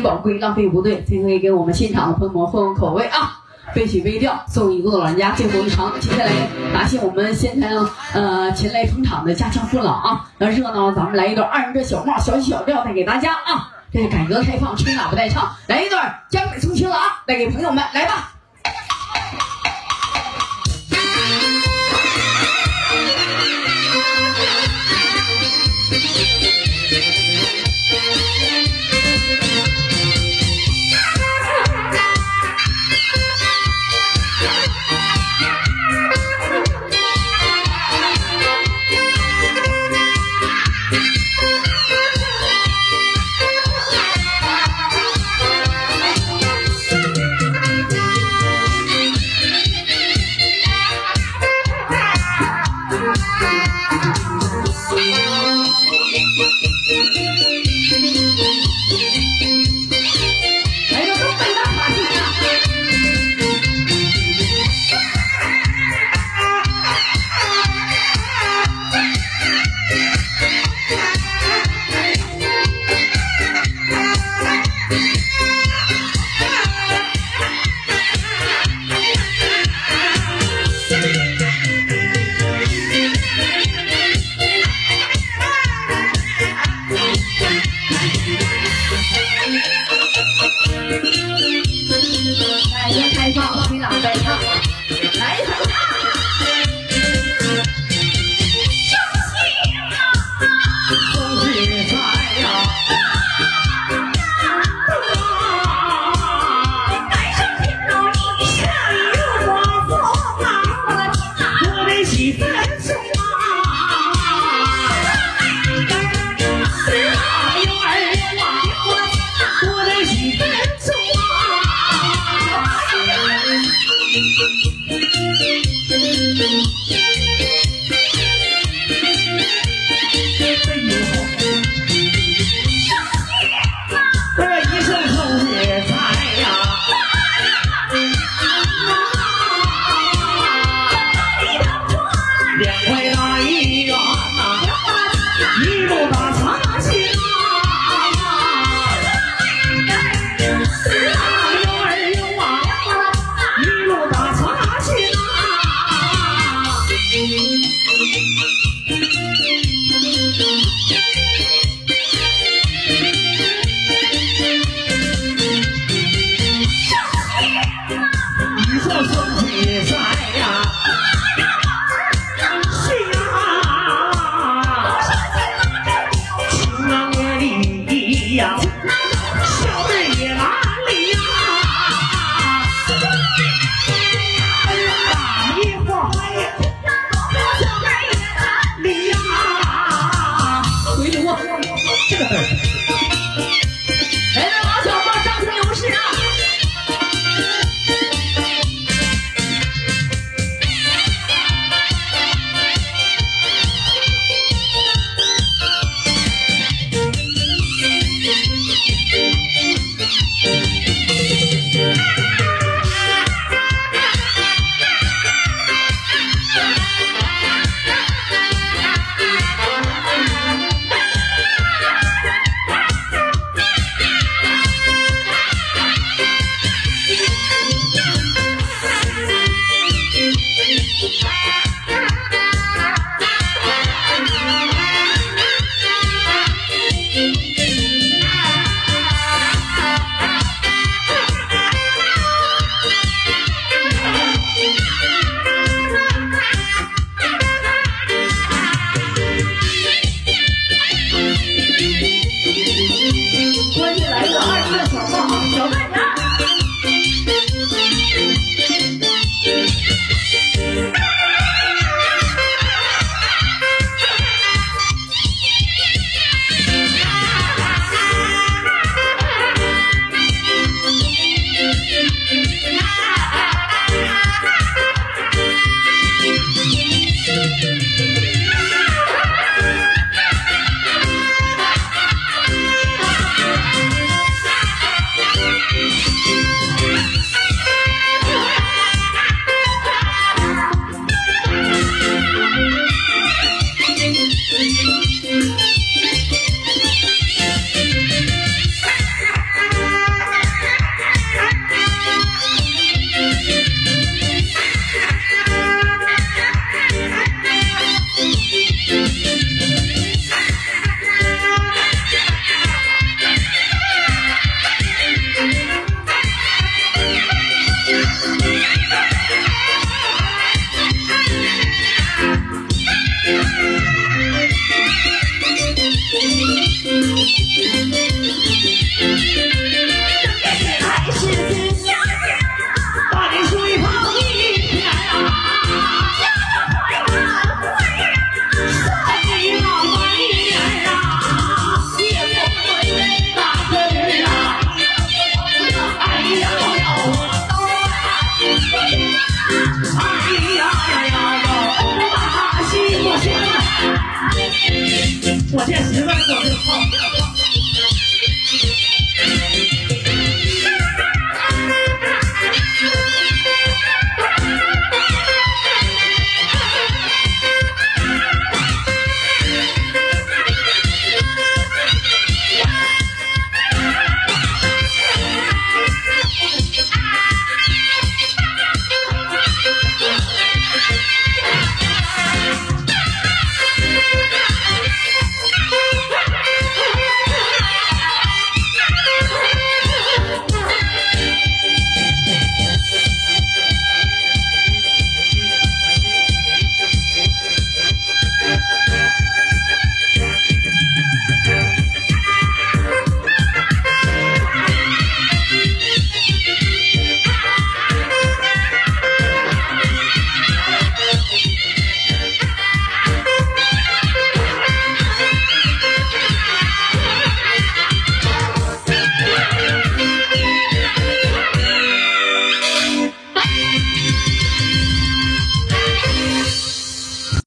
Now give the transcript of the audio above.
宝贵，浪费不对，这回给我们现场的朋友们换换口味啊！悲曲悲调，送一个老人家最后一场。接下来答谢我们现场呃前来捧场的家乡父老啊！那热闹，咱们来一段二人转小帽小曲小调带给大家啊！这改革开放，吹喇叭带唱，来一段江北重情郎带给朋友们，来吧！来改革开放，吹喇叭带唱，来一首啊！恭喜财呀！我的媳妇 Yeah.